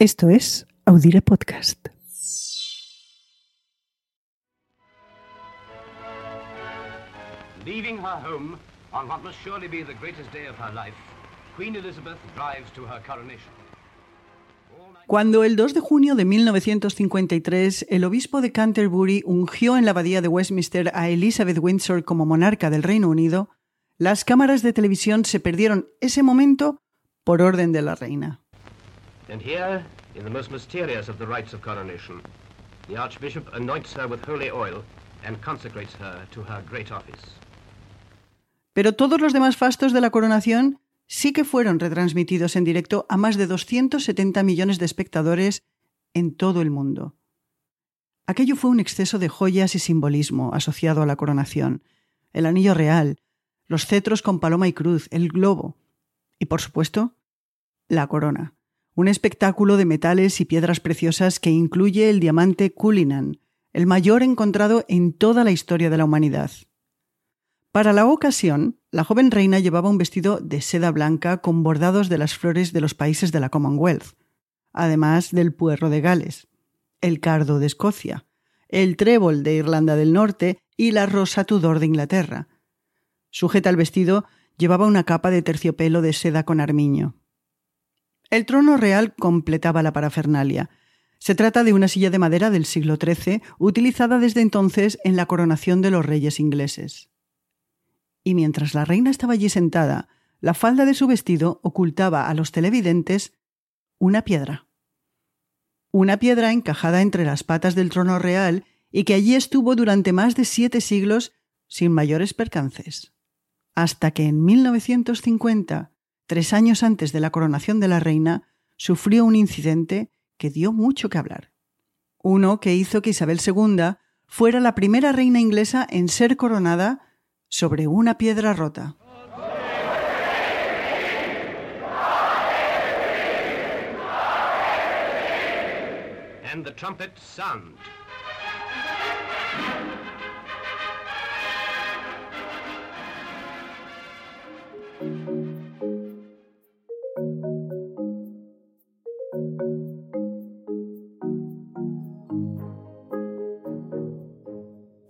Esto es Audire Podcast. Leaving her home on what must surely be the greatest day of her life, Queen Elizabeth drives to her coronation. Cuando el 2 de junio de 1953 el obispo de Canterbury ungió en la abadía de Westminster a Elizabeth Windsor como monarca del Reino Unido, las cámaras de televisión se perdieron ese momento por orden de la reina. And here, in the most mysterious of the rites of coronation, the Archbishop anoints her with holy oil and consecrates her to her great office. Pero todos los demás fastos de la coronación sí que fueron retransmitidos en directo a más de 270 millones de espectadores en todo el mundo. Aquello fue un exceso de joyas y simbolismo asociado a la coronación. El anillo real, los cetros con paloma y cruz, el globo y, por supuesto, la corona un espectáculo de metales y piedras preciosas que incluye el diamante Cullinan, el mayor encontrado en toda la historia de la humanidad. Para la ocasión, la joven reina llevaba un vestido de seda blanca con bordados de las flores de los países de la Commonwealth, además del puerro de Gales, el cardo de Escocia, el trébol de Irlanda del Norte y la rosa Tudor de Inglaterra. Sujeta al vestido, llevaba una capa de terciopelo de seda con armiño. El trono real completaba la parafernalia. Se trata de una silla de madera del siglo XIII, utilizada desde entonces en la coronación de los reyes ingleses. Y mientras la reina estaba allí sentada, la falda de su vestido ocultaba a los televidentes una piedra. Una piedra encajada entre las patas del trono real y que allí estuvo durante más de siete siglos sin mayores percances. Hasta que en 1950 tres años antes de la coronación de la reina, sufrió un incidente que dio mucho que hablar. Uno que hizo que Isabel II fuera la primera reina inglesa en ser coronada sobre una piedra rota.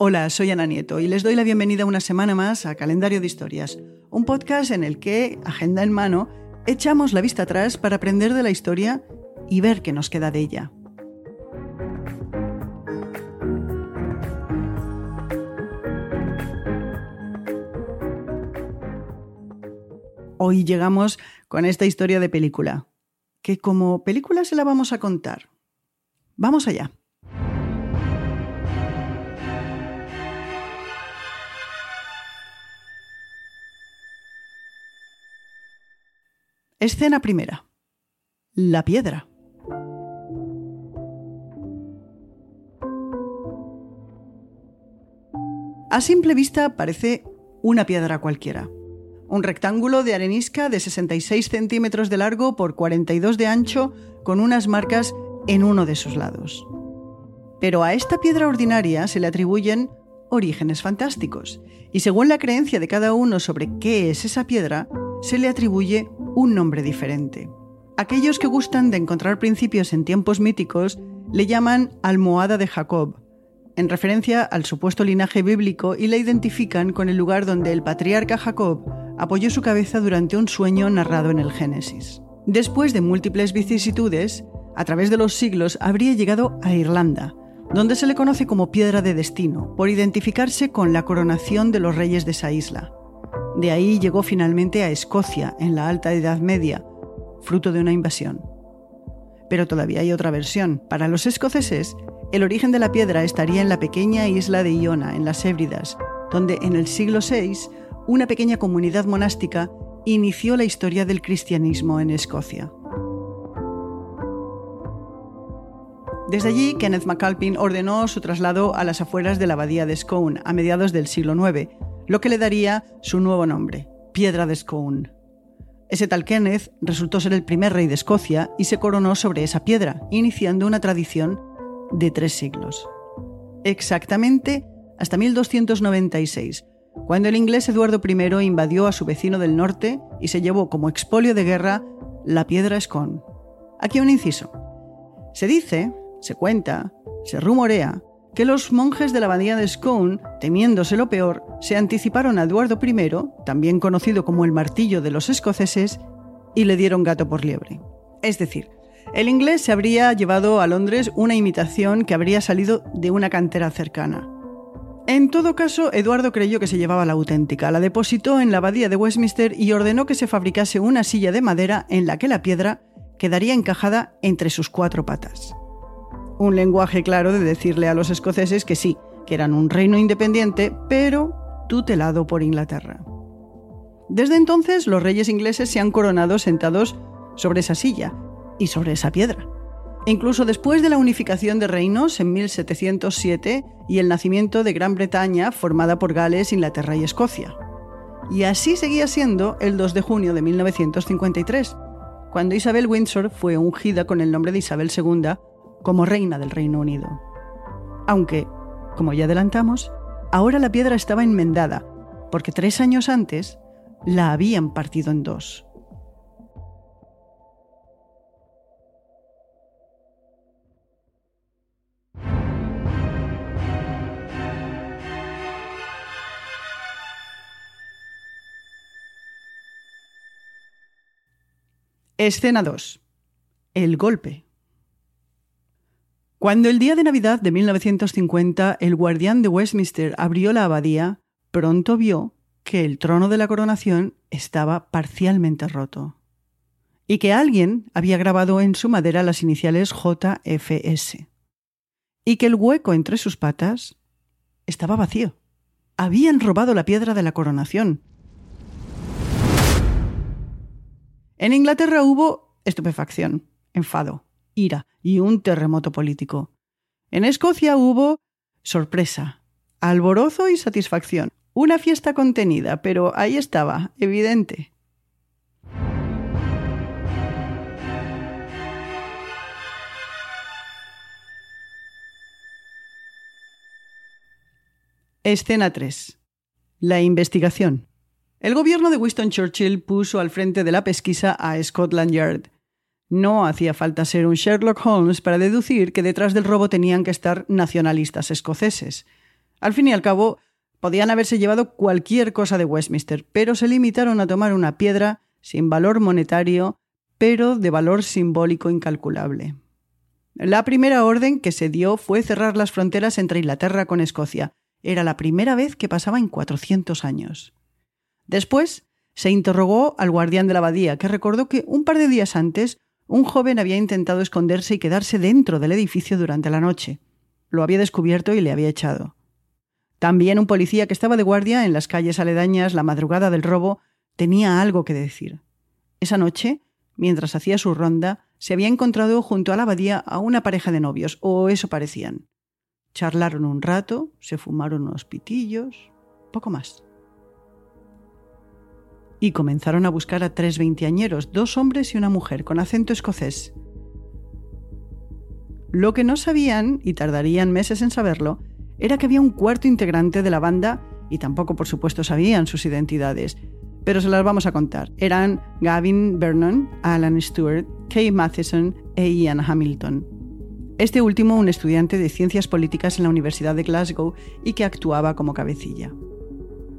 Hola, soy Ana Nieto y les doy la bienvenida una semana más a Calendario de Historias, un podcast en el que, agenda en mano, echamos la vista atrás para aprender de la historia y ver qué nos queda de ella. Hoy llegamos con esta historia de película, que como película se la vamos a contar. Vamos allá. Escena primera. La piedra. A simple vista parece una piedra cualquiera. Un rectángulo de arenisca de 66 centímetros de largo por 42 de ancho con unas marcas en uno de sus lados. Pero a esta piedra ordinaria se le atribuyen orígenes fantásticos, y según la creencia de cada uno sobre qué es esa piedra, se le atribuye un nombre diferente. Aquellos que gustan de encontrar principios en tiempos míticos le llaman almohada de Jacob, en referencia al supuesto linaje bíblico y la identifican con el lugar donde el patriarca Jacob apoyó su cabeza durante un sueño narrado en el Génesis. Después de múltiples vicisitudes, a través de los siglos habría llegado a Irlanda, donde se le conoce como piedra de destino, por identificarse con la coronación de los reyes de esa isla. De ahí llegó finalmente a Escocia en la Alta Edad Media, fruto de una invasión. Pero todavía hay otra versión. Para los escoceses, el origen de la piedra estaría en la pequeña isla de Iona, en las Hébridas, donde en el siglo VI una pequeña comunidad monástica inició la historia del cristianismo en Escocia. Desde allí, Kenneth MacAlpin ordenó su traslado a las afueras de la abadía de Scone a mediados del siglo IX, lo que le daría su nuevo nombre, Piedra de Scone. Ese tal Kenneth resultó ser el primer rey de Escocia y se coronó sobre esa piedra, iniciando una tradición de tres siglos. Exactamente hasta 1296, cuando el inglés Eduardo I invadió a su vecino del norte y se llevó como expolio de guerra la piedra Scone. Aquí un inciso. Se dice, se cuenta, se rumorea que los monjes de la abadía de Scone, temiéndose lo peor, se anticiparon a Eduardo I, también conocido como el martillo de los escoceses, y le dieron gato por liebre. Es decir, el inglés se habría llevado a Londres una imitación que habría salido de una cantera cercana. En todo caso, Eduardo creyó que se llevaba la auténtica, la depositó en la abadía de Westminster y ordenó que se fabricase una silla de madera en la que la piedra quedaría encajada entre sus cuatro patas. Un lenguaje claro de decirle a los escoceses que sí, que eran un reino independiente, pero tutelado por Inglaterra. Desde entonces, los reyes ingleses se han coronado sentados sobre esa silla y sobre esa piedra. Incluso después de la unificación de reinos en 1707 y el nacimiento de Gran Bretaña formada por Gales, Inglaterra y Escocia. Y así seguía siendo el 2 de junio de 1953, cuando Isabel Windsor fue ungida con el nombre de Isabel II como reina del Reino Unido. Aunque, como ya adelantamos, ahora la piedra estaba enmendada, porque tres años antes la habían partido en dos. Escena 2. El golpe. Cuando el día de Navidad de 1950 el guardián de Westminster abrió la abadía, pronto vio que el trono de la coronación estaba parcialmente roto y que alguien había grabado en su madera las iniciales JFS y que el hueco entre sus patas estaba vacío. Habían robado la piedra de la coronación En Inglaterra hubo estupefacción, enfado, ira y un terremoto político. En Escocia hubo sorpresa, alborozo y satisfacción. Una fiesta contenida, pero ahí estaba, evidente. Escena 3. La investigación. El gobierno de Winston Churchill puso al frente de la pesquisa a Scotland Yard. No hacía falta ser un Sherlock Holmes para deducir que detrás del robo tenían que estar nacionalistas escoceses. Al fin y al cabo, podían haberse llevado cualquier cosa de Westminster, pero se limitaron a tomar una piedra sin valor monetario, pero de valor simbólico incalculable. La primera orden que se dio fue cerrar las fronteras entre Inglaterra con Escocia. Era la primera vez que pasaba en 400 años. Después se interrogó al guardián de la abadía, que recordó que un par de días antes un joven había intentado esconderse y quedarse dentro del edificio durante la noche. Lo había descubierto y le había echado. También un policía que estaba de guardia en las calles aledañas la madrugada del robo tenía algo que decir. Esa noche, mientras hacía su ronda, se había encontrado junto a la abadía a una pareja de novios, o eso parecían. Charlaron un rato, se fumaron unos pitillos, poco más y comenzaron a buscar a tres veinteañeros, dos hombres y una mujer, con acento escocés. Lo que no sabían, y tardarían meses en saberlo, era que había un cuarto integrante de la banda, y tampoco por supuesto sabían sus identidades, pero se las vamos a contar. Eran Gavin Vernon, Alan Stewart, Kay Matheson e Ian Hamilton. Este último un estudiante de ciencias políticas en la Universidad de Glasgow y que actuaba como cabecilla.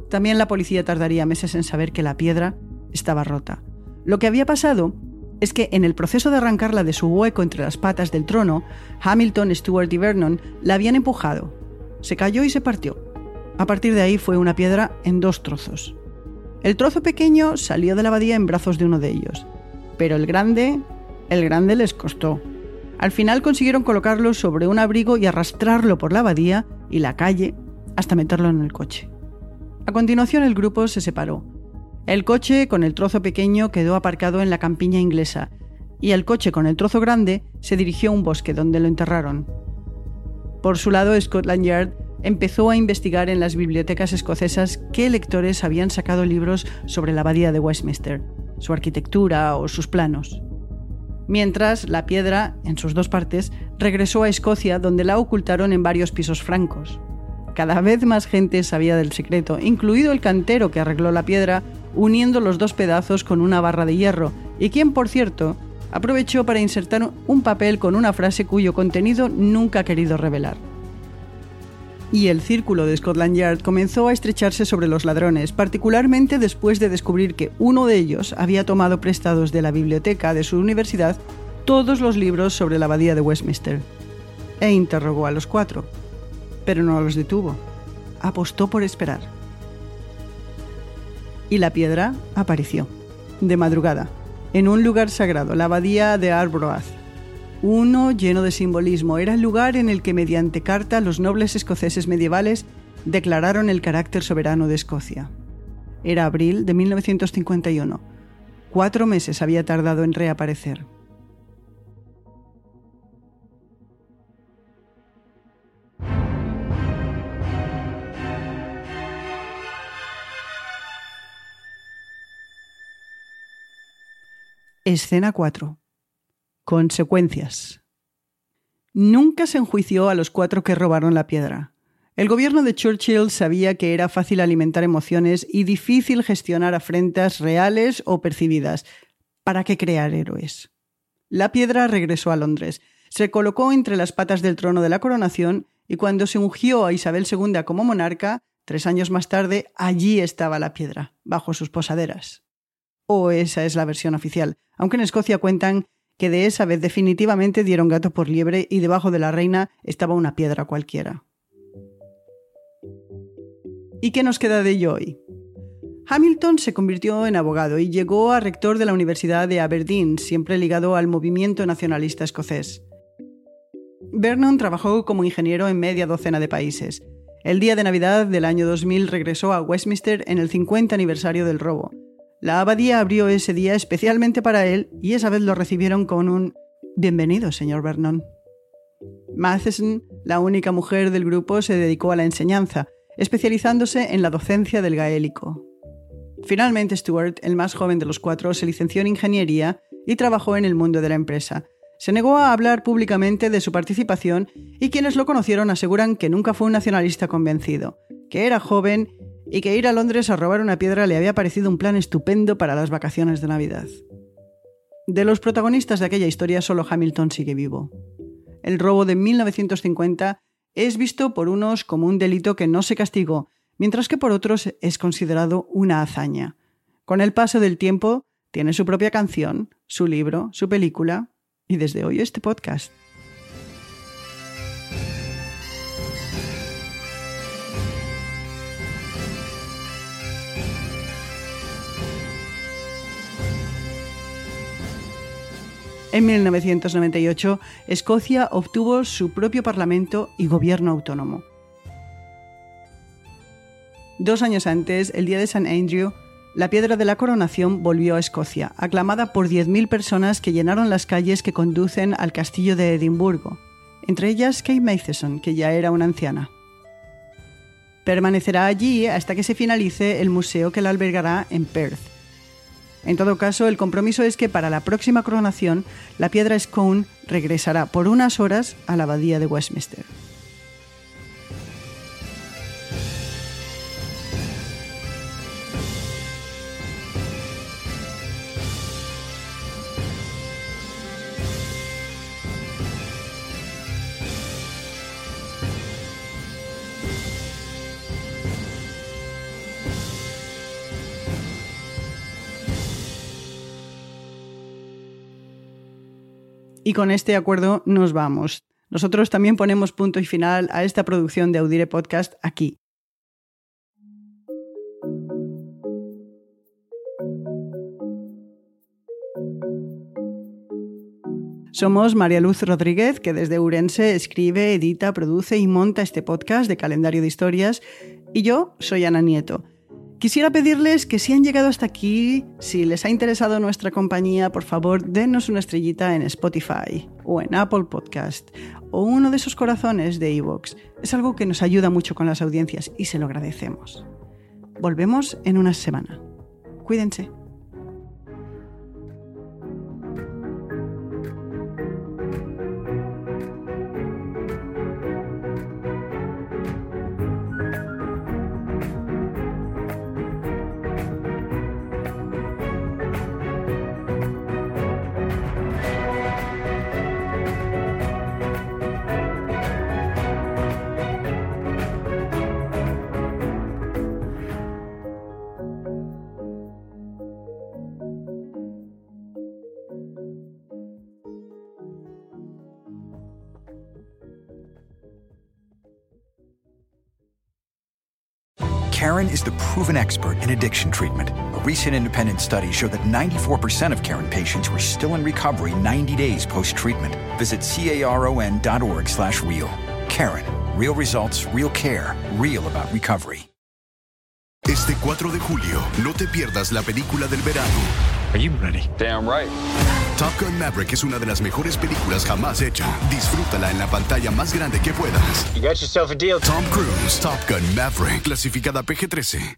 También la policía tardaría meses en saber que la piedra estaba rota. Lo que había pasado es que en el proceso de arrancarla de su hueco entre las patas del trono, Hamilton, Stuart y Vernon la habían empujado. Se cayó y se partió. A partir de ahí fue una piedra en dos trozos. El trozo pequeño salió de la abadía en brazos de uno de ellos, pero el grande, el grande les costó. Al final consiguieron colocarlo sobre un abrigo y arrastrarlo por la abadía y la calle hasta meterlo en el coche. A continuación el grupo se separó. El coche con el trozo pequeño quedó aparcado en la campiña inglesa y el coche con el trozo grande se dirigió a un bosque donde lo enterraron. Por su lado, Scotland Yard empezó a investigar en las bibliotecas escocesas qué lectores habían sacado libros sobre la abadía de Westminster, su arquitectura o sus planos. Mientras, la piedra, en sus dos partes, regresó a Escocia donde la ocultaron en varios pisos francos. Cada vez más gente sabía del secreto, incluido el cantero que arregló la piedra uniendo los dos pedazos con una barra de hierro, y quien, por cierto, aprovechó para insertar un papel con una frase cuyo contenido nunca ha querido revelar. Y el círculo de Scotland Yard comenzó a estrecharse sobre los ladrones, particularmente después de descubrir que uno de ellos había tomado prestados de la biblioteca de su universidad todos los libros sobre la abadía de Westminster. E interrogó a los cuatro, pero no los detuvo. Apostó por esperar. Y la piedra apareció, de madrugada, en un lugar sagrado, la abadía de Arbroath. Uno lleno de simbolismo, era el lugar en el que mediante carta los nobles escoceses medievales declararon el carácter soberano de Escocia. Era abril de 1951. Cuatro meses había tardado en reaparecer. Escena 4. Consecuencias. Nunca se enjuició a los cuatro que robaron la piedra. El gobierno de Churchill sabía que era fácil alimentar emociones y difícil gestionar afrentas reales o percibidas. ¿Para qué crear héroes? La piedra regresó a Londres, se colocó entre las patas del trono de la coronación y cuando se ungió a Isabel II como monarca, tres años más tarde, allí estaba la piedra, bajo sus posaderas. O esa es la versión oficial aunque en Escocia cuentan que de esa vez definitivamente dieron gato por liebre y debajo de la reina estaba una piedra cualquiera. ¿Y qué nos queda de ello hoy? Hamilton se convirtió en abogado y llegó a rector de la Universidad de Aberdeen, siempre ligado al movimiento nacionalista escocés. Vernon trabajó como ingeniero en media docena de países. El día de Navidad del año 2000 regresó a Westminster en el 50 aniversario del robo. La abadía abrió ese día especialmente para él y esa vez lo recibieron con un Bienvenido, señor Vernon. Matheson, la única mujer del grupo, se dedicó a la enseñanza, especializándose en la docencia del gaélico. Finalmente, Stuart, el más joven de los cuatro, se licenció en ingeniería y trabajó en el mundo de la empresa. Se negó a hablar públicamente de su participación y quienes lo conocieron aseguran que nunca fue un nacionalista convencido, que era joven y que ir a Londres a robar una piedra le había parecido un plan estupendo para las vacaciones de Navidad. De los protagonistas de aquella historia solo Hamilton sigue vivo. El robo de 1950 es visto por unos como un delito que no se castigó, mientras que por otros es considerado una hazaña. Con el paso del tiempo, tiene su propia canción, su libro, su película y desde hoy este podcast. En 1998, Escocia obtuvo su propio parlamento y gobierno autónomo. Dos años antes, el día de San Andrew, la piedra de la coronación volvió a Escocia, aclamada por 10.000 personas que llenaron las calles que conducen al castillo de Edimburgo, entre ellas Kate Matheson, que ya era una anciana. Permanecerá allí hasta que se finalice el museo que la albergará en Perth, en todo caso, el compromiso es que para la próxima coronación, la piedra Scone regresará por unas horas a la abadía de Westminster. Y con este acuerdo nos vamos. Nosotros también ponemos punto y final a esta producción de Audire Podcast aquí. Somos María Luz Rodríguez, que desde Urense escribe, edita, produce y monta este podcast de calendario de historias, y yo soy Ana Nieto. Quisiera pedirles que si han llegado hasta aquí, si les ha interesado nuestra compañía, por favor, denos una estrellita en Spotify o en Apple Podcast o uno de esos corazones de iVoox. Es algo que nos ayuda mucho con las audiencias y se lo agradecemos. Volvemos en una semana. Cuídense. Karen is the proven expert in addiction treatment. A recent independent study showed that 94% of Karen patients were still in recovery 90 days post-treatment. Visit caron.org slash real. Karen. Real results, real care, real about recovery. Este 4 de julio, no te pierdas la película del verano. Are you ready? Damn right. Top Gun Maverick es una de las mejores películas jamás hecha. Disfrútala en la pantalla más grande que puedas. You got yourself a deal. Tom Cruise, Top Gun Maverick, clasificada PG-13.